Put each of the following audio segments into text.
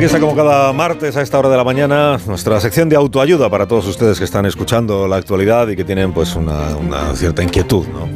comienza como cada martes a esta hora de la mañana nuestra sección de autoayuda para todos ustedes que están escuchando la actualidad y que tienen pues una, una cierta inquietud, ¿no?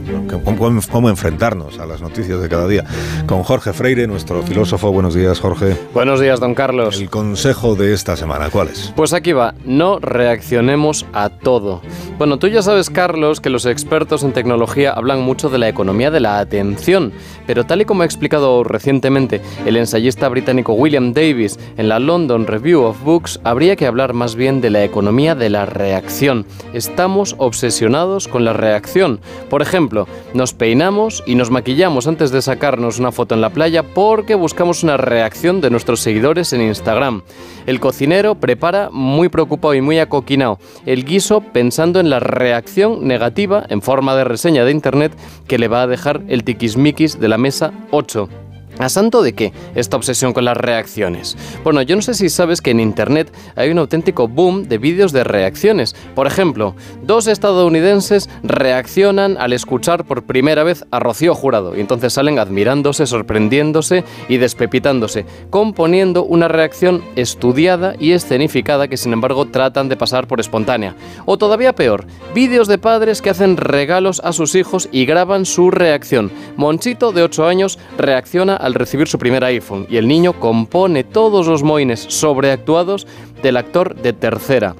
¿Cómo, ¿Cómo, enfrentarnos a las noticias de cada día? Con Jorge Freire, nuestro filósofo. Buenos días, Jorge. Buenos días, don Carlos. El consejo de esta semana, ¿cuál es? Pues aquí va, no reaccionemos a todo. Bueno, tú ya sabes, Carlos, que los expertos en tecnología hablan mucho de la economía de la atención, pero tal y como ha explicado recientemente el ensayista británico William Davis en la London Review of Books, habría que hablar más bien de la economía de la reacción. Estamos obsesionados con la reacción. Por ejemplo, nos peinamos y nos maquillamos antes de sacarnos una foto en la playa porque buscamos una reacción de nuestros seguidores en Instagram. El cocinero prepara muy preocupado y muy acoquinado el guiso pensando en la reacción negativa en forma de reseña de internet que le va a dejar el tiquismiquis de la mesa 8. ¿A santo de qué esta obsesión con las reacciones? Bueno, yo no sé si sabes que en Internet hay un auténtico boom de vídeos de reacciones. Por ejemplo, dos estadounidenses reaccionan al escuchar por primera vez a Rocío Jurado y entonces salen admirándose, sorprendiéndose y despepitándose, componiendo una reacción estudiada y escenificada que sin embargo tratan de pasar por espontánea. O todavía peor, vídeos de padres que hacen regalos a sus hijos y graban su reacción. Monchito, de 8 años, reacciona al recibir su primer iPhone y el niño compone todos los moines sobreactuados del actor de tercera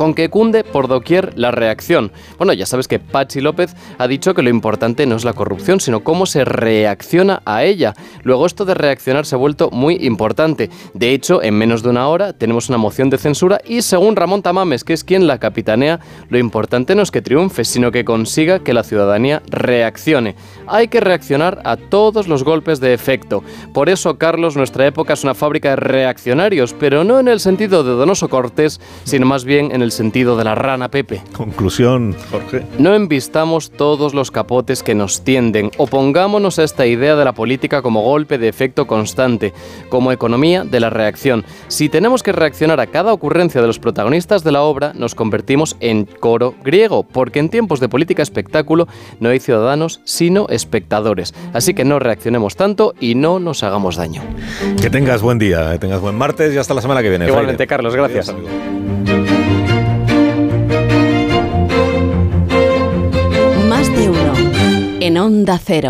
con que cunde por doquier la reacción. Bueno, ya sabes que Pachi López ha dicho que lo importante no es la corrupción, sino cómo se reacciona a ella. Luego esto de reaccionar se ha vuelto muy importante. De hecho, en menos de una hora tenemos una moción de censura y según Ramón Tamames, que es quien la capitanea, lo importante no es que triunfe, sino que consiga que la ciudadanía reaccione. Hay que reaccionar a todos los golpes de efecto. Por eso, Carlos, nuestra época es una fábrica de reaccionarios, pero no en el sentido de Donoso Cortés, sino más bien en el sentido de la rana Pepe. Conclusión, Jorge. No envistamos todos los capotes que nos tienden. Opongámonos a esta idea de la política como golpe de efecto constante, como economía de la reacción. Si tenemos que reaccionar a cada ocurrencia de los protagonistas de la obra, nos convertimos en coro griego, porque en tiempos de política espectáculo no hay ciudadanos sino espectadores. Así que no reaccionemos tanto y no nos hagamos daño. Que tengas buen día, que tengas buen martes y hasta la semana que viene. Igualmente, Carlos, gracias. Adiós, Más de uno en Onda Cero.